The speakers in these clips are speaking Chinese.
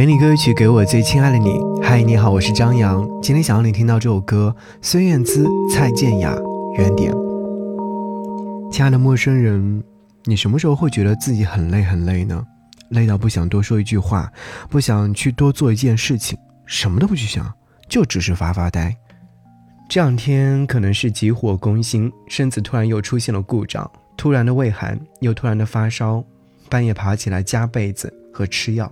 给你歌曲，给我最亲爱的你。嗨，你好，我是张扬。今天想要你听到这首歌，孙燕姿、蔡健雅《原点》。亲爱的陌生人，你什么时候会觉得自己很累很累呢？累到不想多说一句话，不想去多做一件事情，什么都不去想，就只是发发呆。这两天可能是急火攻心，身子突然又出现了故障，突然的畏寒，又突然的发烧，半夜爬起来加被子和吃药。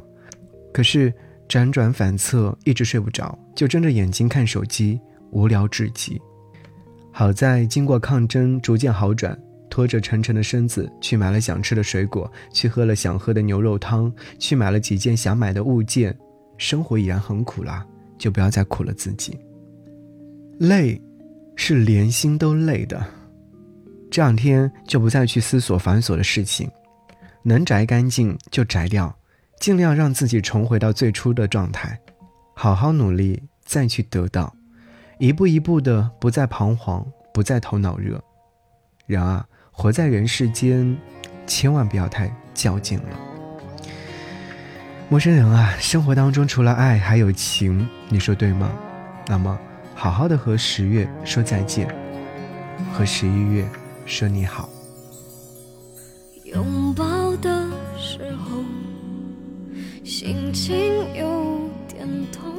可是辗转反侧，一直睡不着，就睁着眼睛看手机，无聊至极。好在经过抗争，逐渐好转，拖着沉沉的身子去买了想吃的水果，去喝了想喝的牛肉汤，去买了几件想买的物件。生活已然很苦了，就不要再苦了自己。累，是连心都累的。这两天就不再去思索繁琐的事情，能摘干净就摘掉。尽量让自己重回到最初的状态，好好努力，再去得到，一步一步的，不再彷徨，不再头脑热。人啊，活在人世间，千万不要太较劲了。陌生人啊，生活当中除了爱还有情，你说对吗？那么，好好的和十月说再见，和十一月说你好。心情有点痛，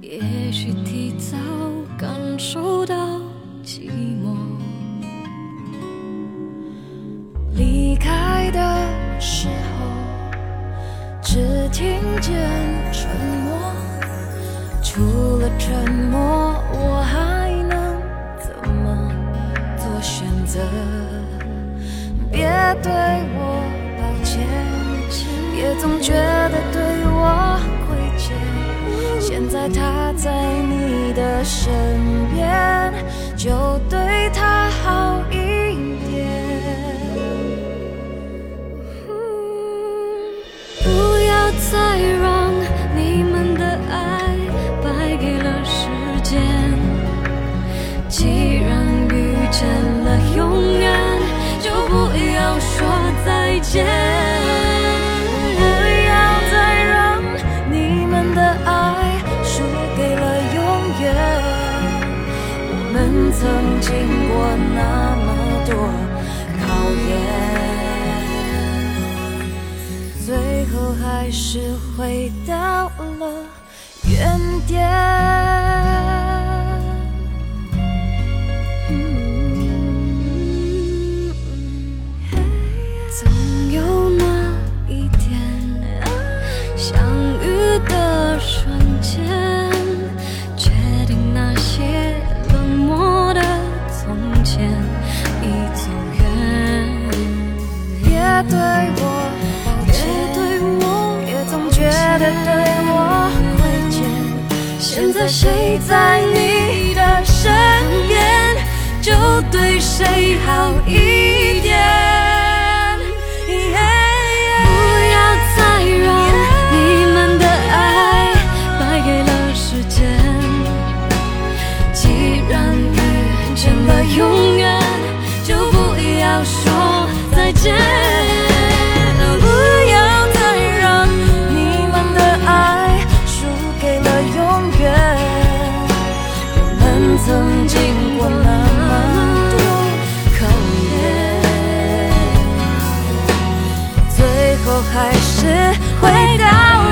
也许提早感受到寂寞。离开的时候，只听见沉默。除了沉默，我还能怎么做选择？别对我抱歉。也总觉在他在你的身边，就对他好。曾经过那么多考验，最后还是回到了现在谁在你的身边，就对谁好一点。不要再让你们的爱败给了时间。既然遇见了永曾经过那么多考验，最后还是回到。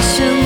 一生